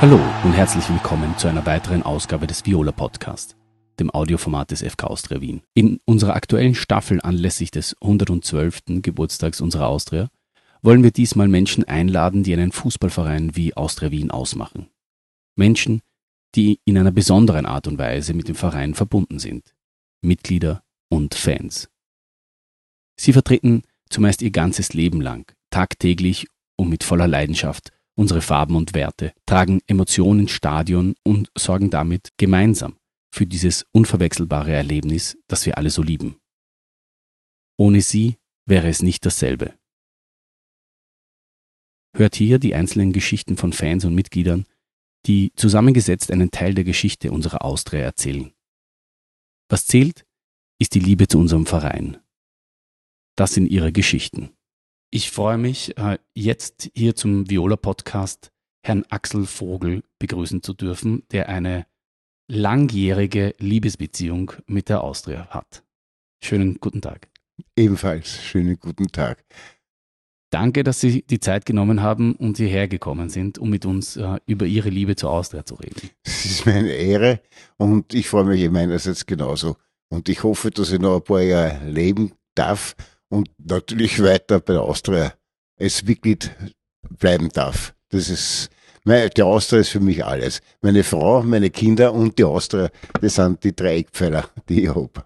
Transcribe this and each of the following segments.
Hallo und herzlich willkommen zu einer weiteren Ausgabe des Viola Podcast, dem Audioformat des FK Austria Wien. In unserer aktuellen Staffel anlässlich des 112. Geburtstags unserer Austria wollen wir diesmal Menschen einladen, die einen Fußballverein wie Austria Wien ausmachen. Menschen, die in einer besonderen Art und Weise mit dem Verein verbunden sind. Mitglieder und Fans. Sie vertreten zumeist ihr ganzes Leben lang, tagtäglich und mit voller Leidenschaft unsere Farben und Werte, tragen Emotionen ins Stadion und sorgen damit gemeinsam für dieses unverwechselbare Erlebnis, das wir alle so lieben. Ohne sie wäre es nicht dasselbe. Hört hier die einzelnen Geschichten von Fans und Mitgliedern, die zusammengesetzt einen Teil der Geschichte unserer Austria erzählen. Was zählt, ist die Liebe zu unserem Verein. Das sind ihre Geschichten. Ich freue mich, äh, jetzt hier zum Viola-Podcast Herrn Axel Vogel begrüßen zu dürfen, der eine langjährige Liebesbeziehung mit der Austria hat. Schönen guten Tag. Ebenfalls schönen guten Tag. Danke, dass Sie die Zeit genommen haben und hierher gekommen sind, um mit uns äh, über Ihre Liebe zur Austria zu reden. Es ist mir eine Ehre und ich freue mich meinerseits genauso. Und ich hoffe, dass ich noch ein paar Jahre leben darf und natürlich weiter bei der Austria als Mitglied bleiben darf. Das ist, die Austria ist für mich alles. Meine Frau, meine Kinder und die Austria, das sind die drei Eckpfeiler, die ich habe.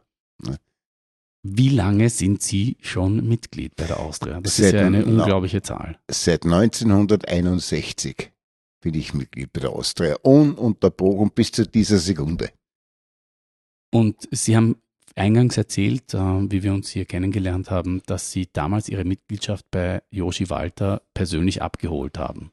Wie lange sind Sie schon Mitglied bei der Austria? Das seit, ist ja eine unglaubliche Zahl. Seit 1961 bin ich Mitglied bei der Austria, ununterbrochen bis zu dieser Sekunde. Und Sie haben eingangs erzählt, äh, wie wir uns hier kennengelernt haben, dass Sie damals Ihre Mitgliedschaft bei Joshi Walter persönlich abgeholt haben.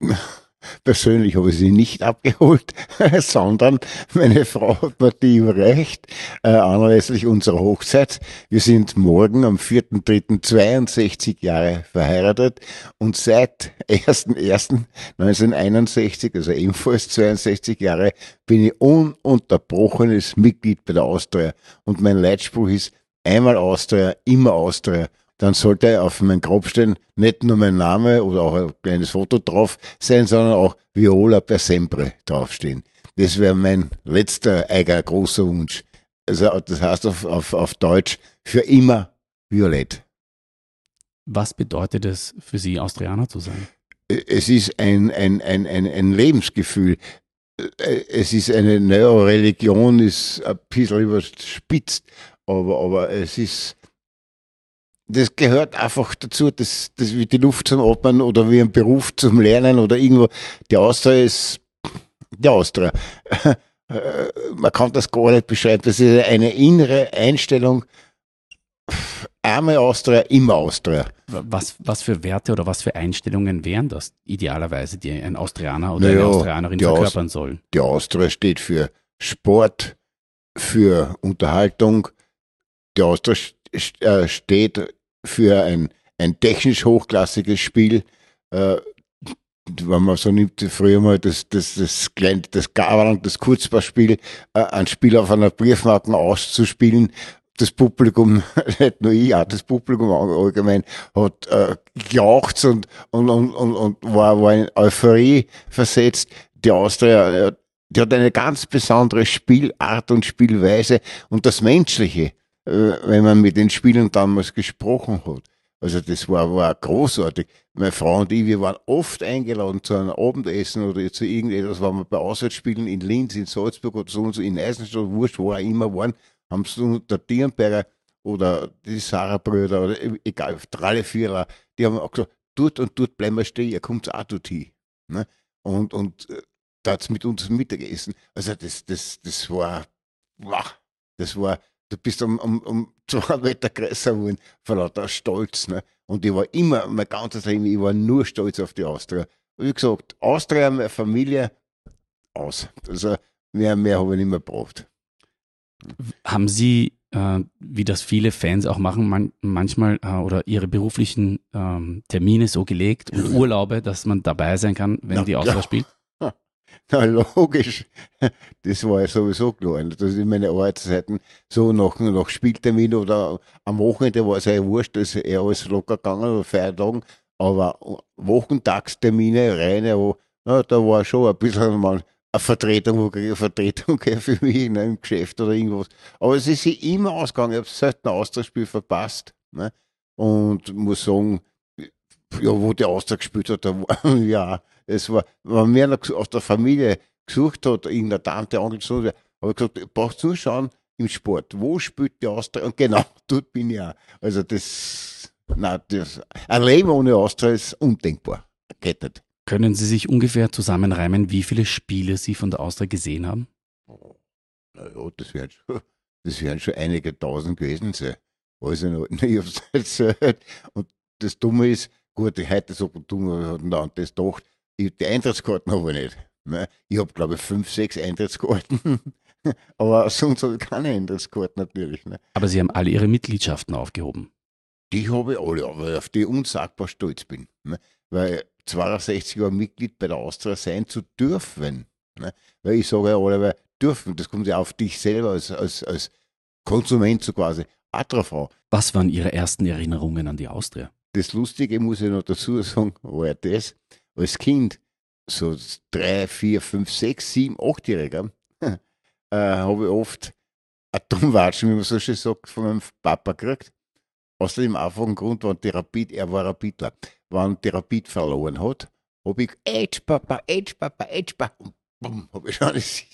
Persönlich habe ich sie nicht abgeholt, sondern meine Frau hat mir die überreicht, äh, anlässlich unserer Hochzeit. Wir sind morgen am 4.3.62 Jahre verheiratet und seit 1.1.1961, also ebenfalls 62 Jahre, bin ich ununterbrochenes Mitglied bei der Austria. Und mein Leitspruch ist, einmal Austria, immer Austria dann sollte auf meinem Grab stehen nicht nur mein Name oder auch ein kleines Foto drauf sein, sondern auch Viola per sempre draufstehen. Das wäre mein letzter eigener großer Wunsch. Also das heißt auf, auf, auf Deutsch für immer Violett. Was bedeutet es für Sie, Austrianer zu sein? Es ist ein, ein, ein, ein, ein Lebensgefühl. Es ist eine neue Religion, ist ein bisschen überspitzt, aber, aber es ist das gehört einfach dazu, das, das wie die Luft zum Atmen oder wie ein Beruf zum Lernen oder irgendwo. Die Austria ist die Austria. Man kann das gar nicht beschreiben. Das ist eine innere Einstellung. Arme Austria, immer Austria. Was, was für Werte oder was für Einstellungen wären das idealerweise, die ein Austrianer oder naja, eine Austrianerin verkörpern soll? Die Austria steht für Sport, für Unterhaltung. Die Austria äh, steht für ein, ein technisch hochklassiges Spiel. Äh, wenn man so nimmt, früher mal das, das, das, kleine, das Garang, das Kurzballspiel, äh, ein Spiel auf einer Briefmarke auszuspielen, das Publikum, nicht nur ich, auch das Publikum allgemein, hat äh, gejaucht und, und, und, und, und war, war in Euphorie versetzt. Die Austria, äh, die hat eine ganz besondere Spielart und Spielweise und das Menschliche wenn man mit den Spielern damals gesprochen hat. Also das war, war großartig. Meine Frau und ich, wir waren oft eingeladen zu einem Abendessen oder zu irgendetwas, wenn wir bei Auswärtsspielen in Linz, in Salzburg oder so und so, in Eisenstadt, wurscht, wo auch immer waren, haben sie der Dierenberger oder die Sarah-Brüder oder egal, alle Vierer, die haben auch gesagt, dort und dort bleiben wir stehen, ihr kommt auch dort hin. Ne? Und, und äh, da hat's mit uns Mittagessen. Also das, das, das war, wow, das war, du bist um, um, um zwei Meter größer geworden, vor lauter Stolz. Ne? Und ich war immer, mein ganzes Leben, ich war nur stolz auf die Austria. Wie gesagt, Austria, meine Familie, aus. Also mehr, mehr habe ich nicht mehr gebraucht. Haben Sie, äh, wie das viele Fans auch machen, man, manchmal äh, oder Ihre beruflichen ähm, Termine so gelegt und Urlaube, dass man dabei sein kann, wenn ja, die Austria ja. spielt? Na logisch, das war ja sowieso klar. Das ist in meinen Arbeitszeiten so nach, nach Spieltermin oder am Wochenende war es ja wurscht, da ist eher alles locker gegangen oder Feiertagen. Aber Wochentagstermine, reine, wo na, da war schon ein bisschen mal eine Vertretung, wo eine Vertretung für mich in einem Geschäft oder irgendwas. Aber es ist immer ausgegangen. Ich habe selten ein Austauschspiel verpasst. Ne? Und muss sagen, ja, wo der Austausch gespielt hat, da ja, es war, wenn mir aus der Familie gesucht hat, irgendeine Tante angezogen, habe ich gesagt, brauchst du schauen im Sport, wo spielt die Austria? Und genau dort bin ich auch. Also das, nein, das, ein Leben ohne Austria ist undenkbar. Geht nicht. Können Sie sich ungefähr zusammenreimen, wie viele Spiele Sie von der Austria gesehen haben? Naja, das werden schon, das schon einige tausend gewesen sein. Also noch, ich hab's erzählt. Und das Dumme ist, gut, heute so dumm, und das doch, die Eintrittskarten habe ich nicht. Ne? Ich habe, glaube ich, fünf, sechs Eintrittskarten. Aber sonst habe ich keine Eintrittskarten natürlich. Ne? Aber Sie haben alle Ihre Mitgliedschaften aufgehoben. Die habe ich alle, aber auf die ich unsagbar stolz bin. Ne? Weil 62 Jahre Mitglied bei der Austria sein zu dürfen. Ne? Weil ich sage ja alle, weil dürfen, das kommt ja auf dich selber als, als, als Konsument so quasi auch drauf an. Was waren Ihre ersten Erinnerungen an die Austria? Das Lustige muss ich noch dazu sagen, war das, als Kind, so drei, vier, fünf, sechs, sieben, achtjähriger, äh, habe ich oft ein Dummwatschen, wie man so schön sagt, von meinem Papa gekriegt. Aus dem einfachen Grund, wenn die Rapid, er war Rapidler, wenn die Rapid verloren hat, habe ich, Edge Papa, Edge Papa, Edge Papa, und bumm, habe ich schon alles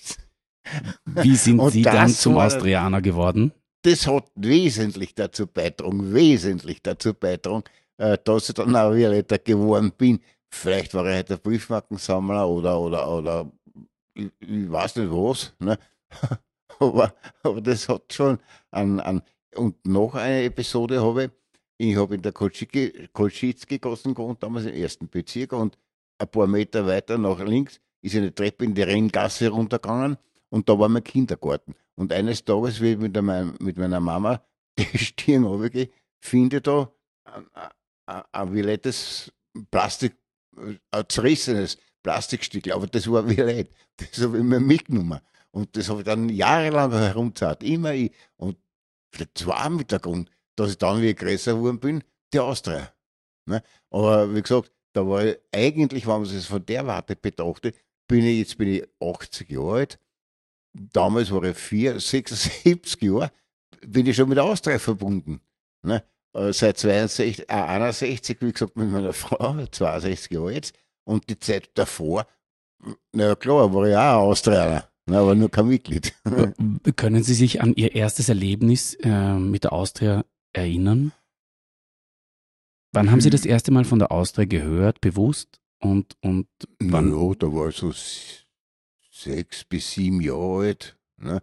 Wie sind Sie dann zum Austrianer geworden? Das hat wesentlich dazu beitragen, wesentlich dazu beitragen, äh, dass ich dann auch Violetta geworden bin. Vielleicht war ich halt Briefmarkensammler oder, oder, oder ich, ich weiß nicht was. Ne? aber, aber das hat schon an, an. Und noch eine Episode habe ich. Ich habe in der Kolschitzki-Gassen gewohnt, damals im ersten Bezirk, und ein paar Meter weiter nach links ist eine Treppe in die Renngasse runtergegangen und da war mein Kindergarten. Und eines Tages, ich mit, der, mit meiner Mama die Stirn runtergehe, finde ich da ein violettes Plastik, ein zerrissenes Plastikstück, aber das war violett. Das habe ich mir mitgenommen. Und das habe ich dann jahrelang herumgezahlt. Immer ich. Und das war auch mit der Grund, dass ich dann, wie ich größer geworden bin, die Austria. Ne? Aber wie gesagt, da war ich eigentlich, wenn man es von der Warte betrachtet, bin ich, jetzt bin ich 80 Jahre alt. Damals war ich 4, 76 Jahre, bin ich schon mit der Austria verbunden. Ne? Äh, seit 62, äh, 61, wie gesagt, mit meiner Frau, 62 Jahre jetzt. Und die Zeit davor, na klar, war ich auch Australier, aber nur kein Mitglied. Können Sie sich an Ihr erstes Erlebnis äh, mit der Austria erinnern? Wann haben Sie das hm. erste Mal von der Austria gehört, bewusst? Und, und wann? Ja, da war ich so sechs bis sieben Jahre alt. Ne?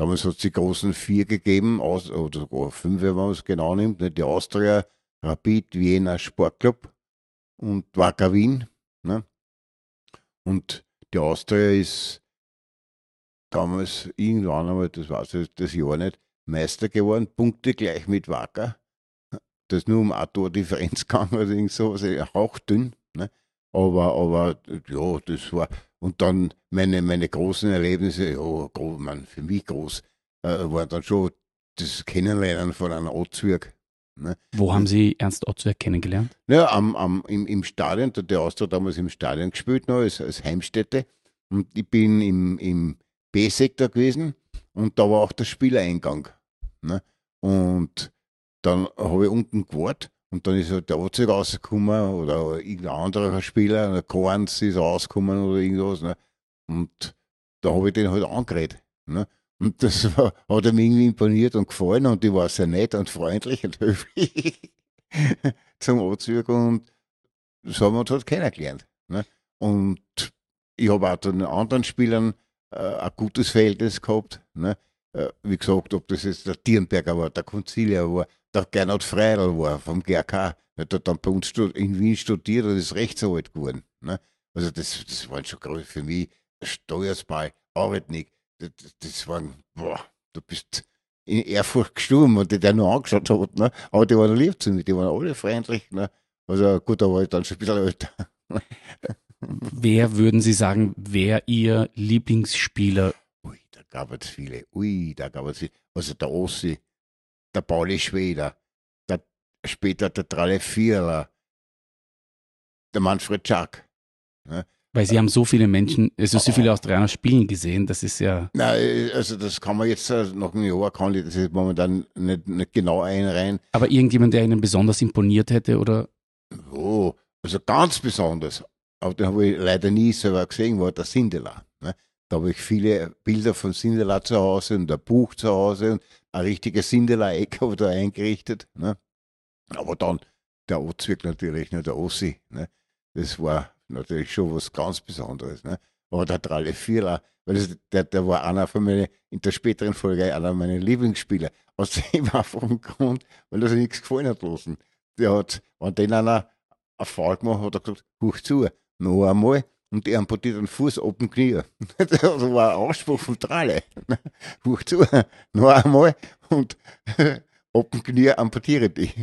Damals hat es die großen vier gegeben, aus, oder sogar fünf, wenn man es genau nimmt. Ne? Die Austria, Rapid, Wiener Sportclub und Wacker Wien. Ne? Und die Austria ist damals irgendwann einmal, das weiß ich das Jahr nicht, Meister geworden, Punkte gleich mit Wacker. Das nur um ein Tor Differenz gegangen oder irgend sowas, hauchdünn. Ne? Aber, aber ja, das war, und dann meine, meine großen Erlebnisse, ja, groß, man, für mich groß, äh, war dann schon das Kennenlernen von einem Ozwirk. Ne? Wo haben Sie Ernst Ozwirk kennengelernt? Ja, am, am, im, im Stadion, der, der Austria damals im Stadion gespielt, noch, als, als Heimstätte. Und ich bin im, im B-Sektor gewesen und da war auch der Spieleingang. Ne? Und dann habe ich unten gewartet und dann ist halt der Ozig rausgekommen oder irgendein anderer Spieler, der Korns ist rausgekommen oder irgendwas. Ne? Und da habe ich den halt angeredet. Ne? Und das war, hat ihm irgendwie imponiert und gefallen und ich war sehr nett und freundlich und höflich zum Ozig und so haben wir uns halt kennengelernt. Ne? Und ich habe auch den anderen Spielern äh, ein gutes Verhältnis gehabt. Ne? Äh, wie gesagt, ob das jetzt der Tierenberger war, der Consilia war, der Gernot Freidl war vom GRK, der hat dann bei uns in Wien studiert und ist Rechtsanwalt geworden. Ne? Also das, das waren schon gerade für mich Steuersbei, Arbeitnik. Das, das waren, boah, du bist in Ehrfurcht gestorben und die der nur angeschaut hat. Ne? Aber die waren lieb zu mir, die waren alle freundlich. Ne? Also gut, da war ich dann schon ein bisschen älter. wer würden Sie sagen, wer Ihr Lieblingsspieler? Ui, da gab es viele. Ui, da gab es viele. Also der Ossi, der Pauli Schweder, der, später der Tralle Vierler, der Manfred Schack. Ne? Weil Sie haben so viele Menschen, also so viele Australier spielen gesehen, das ist ja. Nein, also das kann man jetzt äh, nach einem Jahr kann ich das ist momentan nicht, nicht genau einreihen. Aber irgendjemand, der Ihnen besonders imponiert hätte oder? Oh, also ganz besonders, aber den habe ich leider nie selber gesehen, war der Sindela. Ne? Da habe ich viele Bilder von Sindela zu Hause und ein Buch zu Hause und ein habe ich da eingerichtet. Ne? Aber dann der Ozwirk natürlich, ne, der Ossi. Ne? Das war natürlich schon was ganz Besonderes. Ne? Aber der Tralle Vierler, weil das, der, der war einer von meinen, in der späteren Folge einer meiner Lieblingsspieler. Aus dem einfachen Grund, weil sich nichts gefallen hat lassen. Der hat, wenn den einer ein Fall gemacht hat, hat er gesagt, huch zu, noch einmal. Und der amputiert den Fuß ab dem Knie. Das war ein Ausspruch von Tralle. Huch zu, noch einmal. Und ab dem Knie amputiere dich.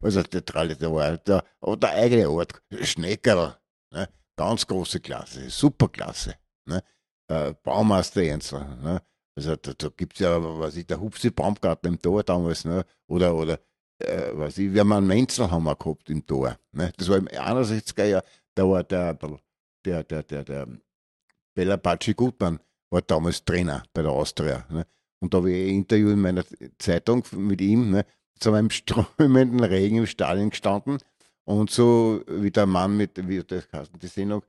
Also der Tralle, der war der, der eigene Ort. Schneckerl. Ne? Ganz große Klasse, super Klasse. Ne? Äh, Baumeister Ernstler. Ne? Also da, da gibt es ja, was ich, der Hupsi Baumgarten im Tor damals, ne? oder, oder äh, was ich, wir haben einen Menzelhammer gehabt im Tor. Ne? Das war im 61er Jahr, da war der, der, der, der, der Bella Paci Gutmann, war damals Trainer bei der Austria. Ne? Und da habe ich ein Interview in meiner Zeitung mit ihm, ne? zu einem strömenden Regen im Stadion gestanden und so wie der Mann mit, wie das heißt, die Sendung,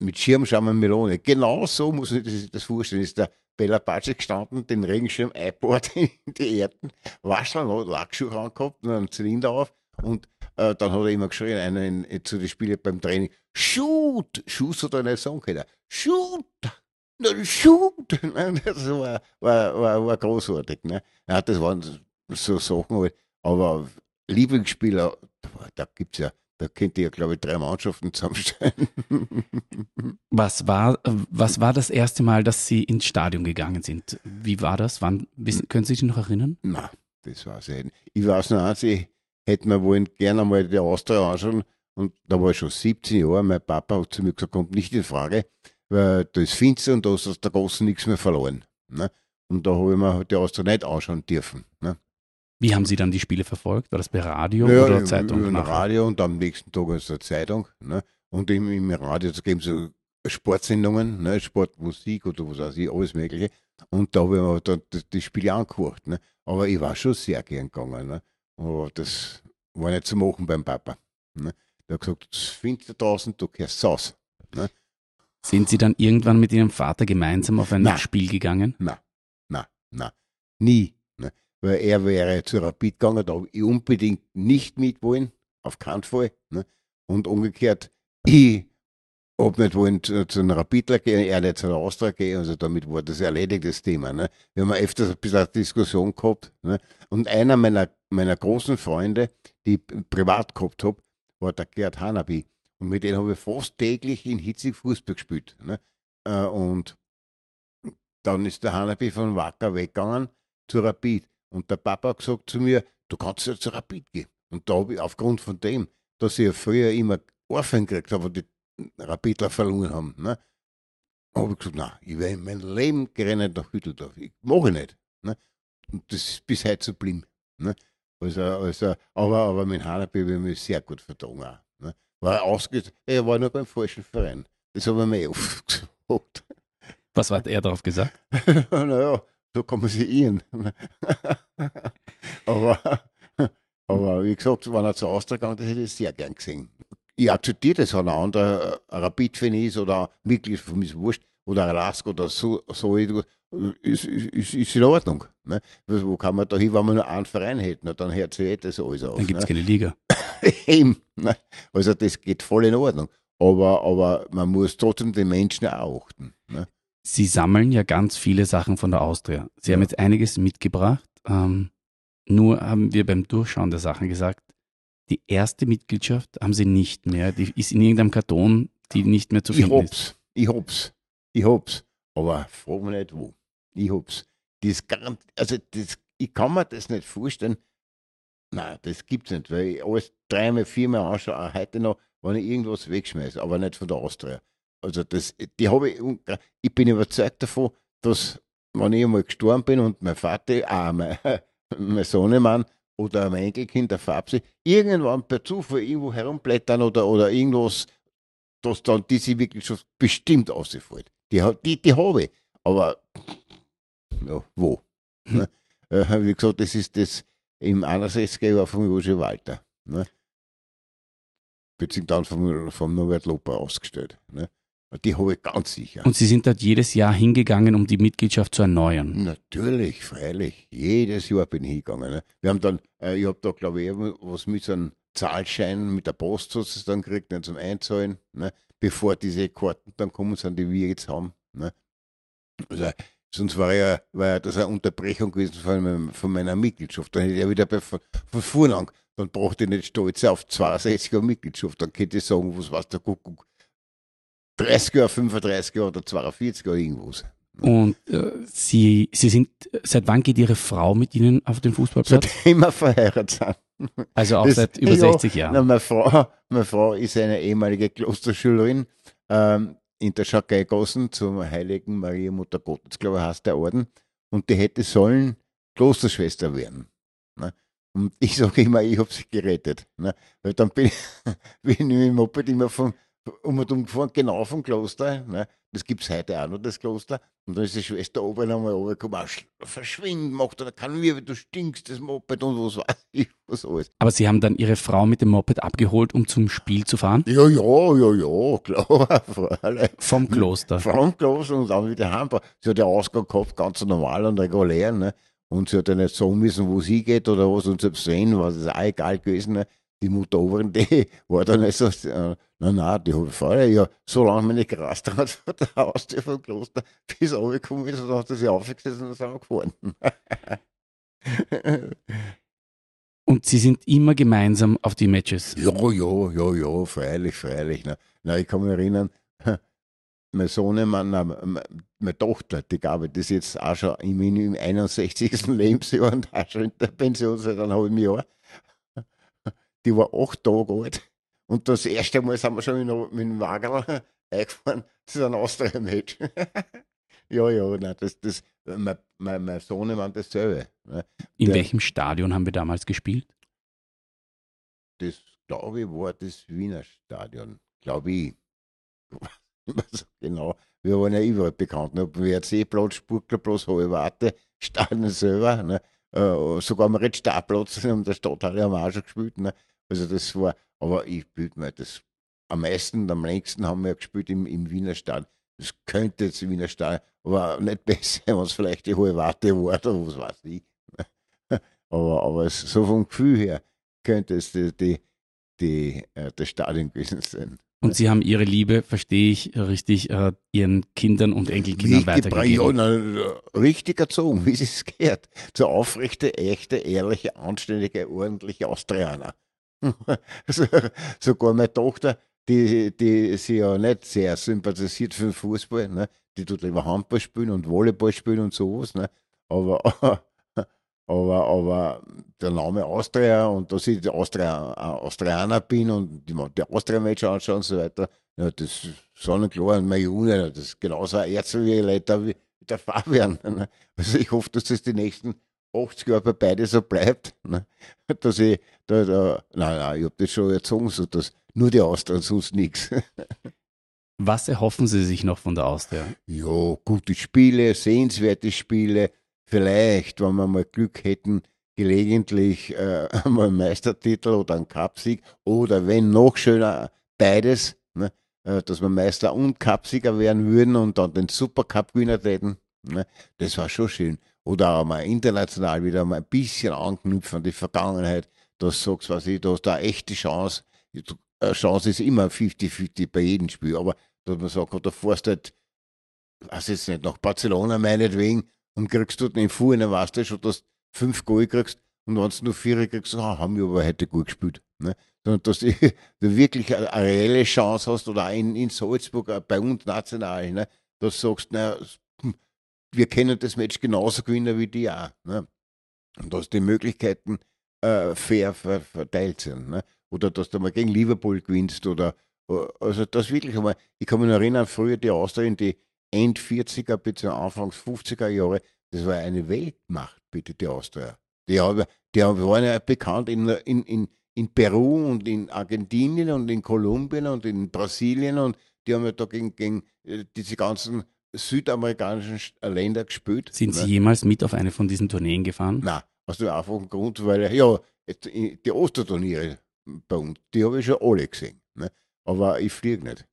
mit Schirmscham und Melone. Genau so muss man sich das vorstellen. Ist der Bella Pace gestanden, den Regenschirm eingebaut in die Erden, Waschel, Lackschuhe angehabt und einen Zylinder auf und äh, dann hat er immer geschrien, einer in, in, zu den Spielen beim Training, Shoot! Schuss hat er nicht sagen können. Shoot! Shoot! Das war, war, war, war großartig. Ne? Ja, das waren so Sachen, halt. aber Lieblingsspieler, da gibt es ja, da könnt ihr ja, glaube ich, drei Mannschaften zusammenstellen. was, war, was war das erste Mal, dass Sie ins Stadion gegangen sind? Wie war das? Wann, wissen, können Sie sich noch erinnern? Nein, das war es nicht. Ich weiß noch eins, ich hätte mir wohl gerne einmal die Austria anschauen und da war ich schon 17 Jahre. Mein Papa hat zu mir gesagt, kommt nicht in Frage, weil da ist finster und da ist aus der Großen nichts mehr verloren. Ne? Und da habe ich mir die Austria nicht anschauen dürfen. Ne? Wie haben Sie dann die Spiele verfolgt? War das bei Radio ja, oder Zeitung? Über Radio und am nächsten Tag ist der Zeitung. Ne? Und im, im Radio da geben so Sportsendungen, ne? Sportmusik oder was weiß ich, alles Mögliche. Und da habe ich mir dann die Spiele angeguckt. Ne? Aber ich war schon sehr gern gegangen. Ne? Aber das war nicht zu machen beim Papa. Ne? Der hat gesagt, das findest du draußen, du gehst raus. Ne? Sind Sie dann irgendwann mit Ihrem Vater gemeinsam auf ein na, Spiel gegangen? Nein, nein, nein. Nie weil er wäre zu Rapid gegangen, da habe ich unbedingt nicht mitwollen, auf keinen Fall. Ne? Und umgekehrt, ich habe nicht wollen zu, zu einem Rapidler gehen, er nicht zu einer Austria gehen, also damit war das erledigt, das Thema. Ne? Wir haben öfters ein bisschen eine Diskussion gehabt. Ne? Und einer meiner, meiner großen Freunde, die ich privat gehabt habe, war der Gerd Hanabi. Und mit dem habe ich fast täglich in Hitzig Fußball gespielt. Ne? Äh, und dann ist der Hanabi von Wacker weggegangen zu Rapid. Und der Papa hat gesagt zu mir, du kannst ja zu Rapid gehen. Und da habe ich aufgrund von dem, dass ich ja früher immer Orphan gekriegt habe, die Rapidler verloren haben, ne, habe ich gesagt, nein, ich werde in meinem Leben gerennen nach Hütteldorf. Ich mache nicht. Ne? Und das ist bis heute so blieb. Ne? Also, also, aber, aber mit Hanabi habe ich mich sehr gut vertragen. Auch, ne? War ausge er war nur beim falschen Verein. Das habe ich mir oft gesagt. Was hat er darauf gesagt? naja, so kann man sich irren. aber, aber wie gesagt, wenn er zu Austria gegangen hätte ich es sehr gern gesehen. Ich akzeptiere das, wenn ein anderer Rapid-Fan ist oder Mitglied von mir wurscht oder ein Lask oder so, so ist, ist, ist in Ordnung. Ne? Wo kann man da hin, wenn wir nur einen Verein hätten? Dann hört sich das alles auf. Dann gibt es ne? keine Liga. Eben. Ne? Also das geht voll in Ordnung. Aber, aber man muss trotzdem den Menschen auch achten. Ne? Sie sammeln ja ganz viele Sachen von der Austria. Sie ja. haben jetzt einiges mitgebracht. Ähm, nur haben wir beim Durchschauen der Sachen gesagt, die erste Mitgliedschaft haben sie nicht mehr. Die ist in irgendeinem Karton, die nicht mehr zu finden ich hab's, ist. Ich hab's. Ich hab's. Aber frag mich nicht wo. Ich hab's. Das also das, ich kann mir das nicht vorstellen. Nein, das gibt's nicht, weil ich alles dreimal, viermal anschaue, auch heute noch, wenn ich irgendwas wegschmeiße, aber nicht von der Austria. Also das, die habe ich, ich bin überzeugt davon, dass wenn ich einmal gestorben bin und mein Vater, auch mein, mein Sohnemann oder mein Enkelkind, der Fabsi, irgendwann per Zufall irgendwo herumblättern oder, oder irgendwas dass dann diese Mitgliedschaft bestimmt ausfällt. Die, die, die habe ich. Aber ja, wo? Ne? Äh, wie gesagt, das ist das im 61er Jahr von Roger Walter. Ne? Beziehungsweise dann vom, vom Norbert Loper ausgestellt. Ne? Die habe ich ganz sicher. Und Sie sind dort jedes Jahr hingegangen, um die Mitgliedschaft zu erneuern? Natürlich, freilich. Jedes Jahr bin ich hingegangen. Ne? Wir haben dann, äh, ich habe da glaube ich was mit so einem Zahlschein mit der Post sozusagen gekriegt, nicht zum Einzahlen, ne? bevor diese Karten dann kommen sind, die wir jetzt haben. Ne? Also, sonst war ja, war ja das eine Unterbrechung gewesen von, von meiner Mitgliedschaft. Dann hätte ich ja wieder bei, von, von vorne an, dann brauchte ich nicht stolz auf 62 Jahre Mitgliedschaft. Dann könnte ich sagen, was weiß der Kuckuck, 30 Jahre, 35 Jahre oder 42 Jahre irgendwas. Und äh, Sie, Sie sind, seit wann geht Ihre Frau mit Ihnen auf den Fußballplatz? Seitdem wir verheiratet sind. Also auch das, seit über 60 Jahren. Na, meine, Frau, meine Frau ist eine ehemalige Klosterschülerin ähm, in der Schakeigassen zum Heiligen Maria Mutter Gottes, glaube ich, heißt der Orden. Und die hätte sollen Klosterschwester werden. Ne? Und ich sage immer, ich habe sie gerettet. Ne? Weil dann bin ich, bin ich mit dem Moped immer vom, um und um gefahren, genau vom Kloster. Ne? Das gibt es heute auch noch, das Kloster. Und dann ist die Schwester oben einmal runtergekommen, verschwinden, macht oder kann mir, du stinkst, das Moped und was weiß ich, was alles. Aber Sie haben dann Ihre Frau mit dem Moped abgeholt, um zum Spiel zu fahren? Ja, ja, ja, ja, klar. Vom Kloster? Vom Kloster und dann wieder heim. Sie hat ja Ausgang gehabt, ganz normal und regulär. Ne? Und sie hat ja nicht sagen müssen, wo sie geht oder was. Und selbst wenn, war es auch egal gewesen. Ne? Die Mutter Oberin, die war dann nicht so, äh, na na, die habe ich vorher ja so lange meine gerast hat der Haustür vom Kloster, bis er runtergekommen ist, und dann hat er sich aufgesetzt und dann sind wir gefahren. und Sie sind immer gemeinsam auf die Matches? Ja, ja, ja, ja, freilich, freilich. Na, na ich kann mich erinnern, mein Sohnemann, meine, meine Tochter, die Gabe, das ist jetzt auch schon im, im 61. Lebensjahr und auch schon in der Pension seit einem halben Jahr die war acht Tage alt. Und das erste Mal sind wir schon mit, mit dem Wagen eingefahren zu einem Austria-Match. ja, ja, nein, das, das, mein, mein, mein Sohn war dasselbe. Ne? In Der, welchem Stadion haben wir damals gespielt? Das, glaube ich, war das Wiener Stadion. Glaube ich. genau. Wir waren ja überall bekannt. Ne? WRC-Platz, Spurglerplatz, Hohe Warte, Stadion selber. Ne? Äh, sogar am Redstarplatz in der Stadthalle haben wir auch schon gespielt. Ne? Also das war, aber ich bitte mir das am meisten und am längsten haben wir gespielt im, im Wiener Stadion. Das könnte jetzt im Wiener Stadion, aber nicht besser, wenn es vielleicht die hohe Warte war oder was weiß ich. aber, aber so vom Gefühl her könnte es die, die, die, äh, das Stadion gewesen sein. Und Sie haben Ihre Liebe, verstehe ich richtig, äh, Ihren Kindern und Enkelkindern weitergegeben. Ja, richtig erzogen, wie es gehört. Zur aufrechte, echte, ehrliche, anständige, ordentliche Austrianer. Sogar meine Tochter, die, die sie ja nicht sehr sympathisiert für den Fußball, ne? die tut lieber Handball spielen und Volleyball spielen und sowas. Ne? Aber, aber, aber der Name Austria und dass ich Austria, Austrianer bin und die, die Austria-Match anschauen und so weiter, ja, das ist sonnenklar. Und mein Junge, das ist genauso ein Ärzte wie der Fabian. Ne? Also ich hoffe, dass das die nächsten 80 Jahre bei beide so bleibt, ne? dass ich, da, da, nein, nein, ich habe das schon erzogen, so dass nur die Austria sonst nichts. Was erhoffen Sie sich noch von der Austria? Ja, gute Spiele, sehenswerte Spiele, vielleicht, wenn wir mal Glück hätten, gelegentlich äh, mal einen Meistertitel oder einen Cupsieg oder wenn noch schöner, beides, ne? äh, dass wir Meister und Cupsieger werden würden und dann den Supercup gewinnen täten. Ne? Das war schon schön oder auch mal international wieder mal ein bisschen anknüpfen an die Vergangenheit, dass du sagst, was ich, da hast du eine echte Chance. Eine Chance ist immer 50-50 bei jedem Spiel, aber dass man sagt, da fährst du halt, weiß jetzt nicht, nach Barcelona meinetwegen und kriegst du den Fuhr, dann weißt du schon, dass du fünf Goal kriegst und wenn du nur vier kriegst, ah, haben wir aber heute gut gespielt. Ne? Sondern dass du, du wirklich eine, eine, reelle Chance hast oder auch in, Salzburg, bei uns national, ne? dass du sagst, naja, wir können das Match genauso gewinnen wie die auch. Ne? Und dass die Möglichkeiten äh, fair verteilt sind. Ne? Oder dass du mal gegen Liverpool gewinnst oder äh, also das wirklich einmal, ich kann mich noch erinnern, früher die Austria in die End 40er bzw. Anfangs 50er Jahre, das war eine Weltmacht, bitte, die Austria. Die, haben, die waren ja bekannt in, in, in, in Peru und in Argentinien und in Kolumbien und in Brasilien und die haben ja da gegen, gegen äh, diese ganzen südamerikanischen Länder gespielt. Sind ne? Sie jemals mit auf eine von diesen Tourneen gefahren? Nein, aus dem einfachen Grund, weil ja, die Osterturniere bei uns, die habe ich schon alle gesehen. Ne? Aber ich fliege nicht.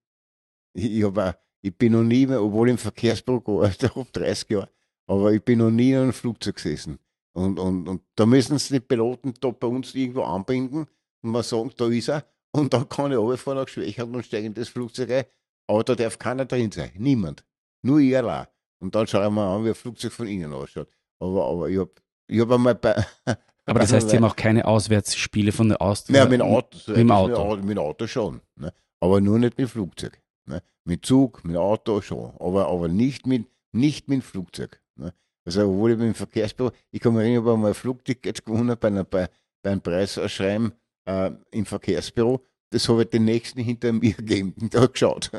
Ich, ich, hab, ich bin noch nie mehr, obwohl ich im Verkehrsbüro also ich habe 30 Jahre, aber ich bin noch nie in einem Flugzeug gesessen. Und, und, und da müssen sie die Piloten da bei uns irgendwo anbinden und man sagt, da ist er. Und dann kann ich runterfahren nach Schwächert und steigen in das Flugzeug ein. Aber da darf keiner drin sein. Niemand. Nur ich allein. Und dann schauen wir an, wie ein Flugzeug von innen ausschaut. Aber, aber ich habe ich hab einmal bei. Aber das heißt, Sie haben auch keine Auswärtsspiele von der Austria? Nein, mit dem Auto. Mit dem Auto. Mit, Auto schon. Ne? Aber nur nicht mit Flugzeug. Ne? Mit Zug, mit Auto schon. Aber, aber nicht, mit, nicht mit Flugzeug. Ne? Also, obwohl ich mit dem Verkehrsbüro, ich kann mich erinnern, ich habe mal ein Flugticket gewonnen bei, einer, bei, bei einem Preisausschreiben äh, im Verkehrsbüro. Das habe ich den nächsten hinter mir gegeben. Der hat geschaut.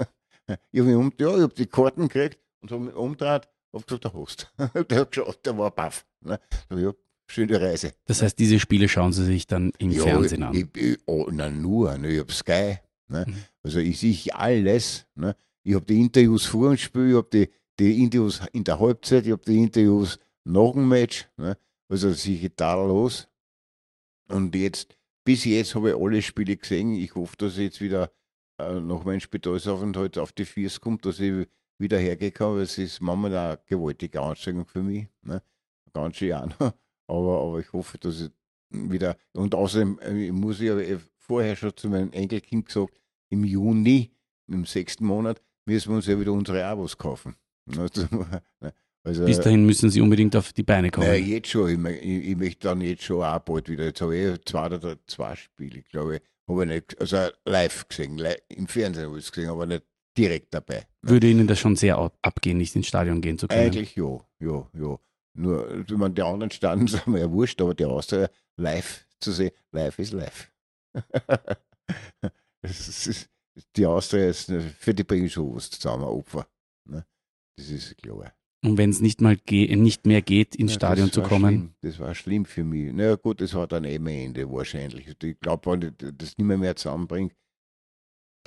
Ich habe um, ja, hab die Karten gekriegt und habe mich umgedreht, habe gesagt, der Host. der hat geschaut, der war baff. Ne? Ja, schöne Reise. Das heißt, diese Spiele schauen Sie sich dann im ja, Fernsehen an? Ich, ich, oh, na nur, ne, ich habe Sky. Ne? Mhm. Also ich sehe alles. Ne? Ich habe die Interviews vor dem Spiel, ich habe die, die Interviews in der Halbzeit, ich habe die Interviews nach dem Match. Ne? Also sehe ich da los. Und jetzt, bis jetzt habe ich alle Spiele gesehen. Ich hoffe, dass ich jetzt wieder äh, nach meinem Spitalsaufenthalt auf die Viers kommt, dass ich wieder hergehen kann. Es ist manchmal eine gewaltige Anstrengung für mich. Ne? Ganz schön noch. Aber, aber ich hoffe, dass ich wieder. Und außerdem äh, muss ich ja eh vorher schon zu meinem Enkelkind gesagt, im Juni, im sechsten Monat, müssen wir uns ja wieder unsere Abos kaufen. Also, Bis dahin müssen Sie unbedingt auf die Beine kommen. Ja, jetzt schon. Ich, ich, ich, möchte dann jetzt schon auch bald wieder. Jetzt habe ich zwei oder zwei Spiele, glaube ich. Habe ich nicht, also live gesehen. Live, Im Fernsehen habe ich es gesehen, aber nicht direkt dabei. Würde Ihnen das schon sehr abgehen, nicht ins Stadion gehen zu können? Eigentlich ja, ja, ja. Nur, ich meine, die anderen Staaten sind mir ja wurscht, aber die Austria live zu sehen, live ist live. ist, die Austria ist für die bringen schon was zusammen, Opfer. Ne? Das ist klar. Und wenn es nicht mal nicht mehr geht, ins ja, Stadion zu kommen? Schlimm. Das war schlimm für mich. Na naja, gut, das hat dann eben ein Ende wahrscheinlich. Ich glaube, wenn ich das nicht mehr, mehr zusammenbringe,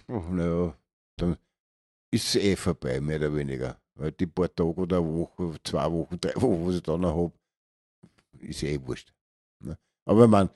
naja, dann ist es eh vorbei, mehr oder weniger. Weil die paar Tage oder Woche, zwei Wochen, drei Wochen, was ich dann noch habe, ist eh wurscht. Ne? Aber man,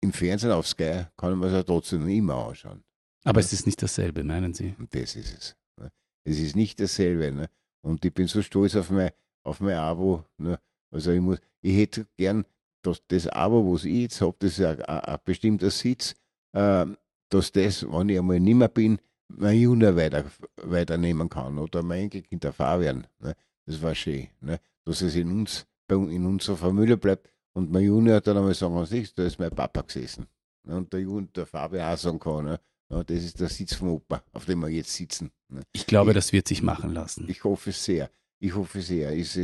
im Fernsehen auf Sky kann man es ja trotzdem immer anschauen. Aber ne? es ist nicht dasselbe, meinen Sie? Das ist es. Ne? Es ist nicht dasselbe. Ne? Und ich bin so stolz auf mein, auf mein Abo. Ne? Also ich muss, ich hätte gern, dass das Abo, was ich jetzt habe, das ist ein, ein, bestimmter Sitz, äh, dass das, wenn ich einmal nicht mehr bin, mein Junior weiter, weiternehmen kann oder mein Enkelkind der Fabian. Ne? Das war schön. Ne? Dass es in uns, in unserer Familie bleibt. Und mein Junior hat dann einmal sagen, siehst, da ist mein Papa gesessen. Ne? Und der, Junior, der Fabian auch sagen kann, ne? Ja, das ist der Sitz vom Opa, auf dem wir jetzt sitzen. Ne? Ich glaube, ich, das wird sich machen lassen. Ich hoffe es sehr. Ich hoffe sehr. Ist,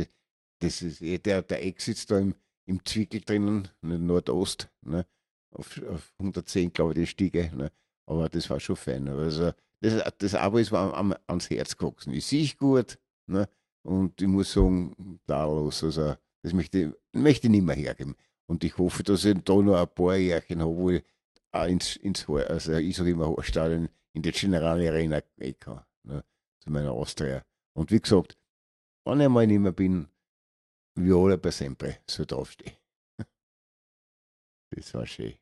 das ist, eh der, der Eck sitzt da im, im Zwickel drinnen, in der Nordost, ne? auf, auf 110, glaube ich, die Stiege. Ne? Aber das war schon fein. Also, das, das Abo ist mir am, ans Herz gewachsen. Ich sehe gut ne? und ich muss sagen, da los. Also, das möchte, möchte ich nicht mehr hergeben. Und ich hoffe, dass ich da noch ein paar Jährchen habe, wo ich ins, ins also ich sage immer Stadion in die Generale Arena gehen kann, ne, zu meiner Austria. Und wie gesagt, wenn ich mal nicht mehr bin, Viola per sempre, so draufstehe. Das war schön.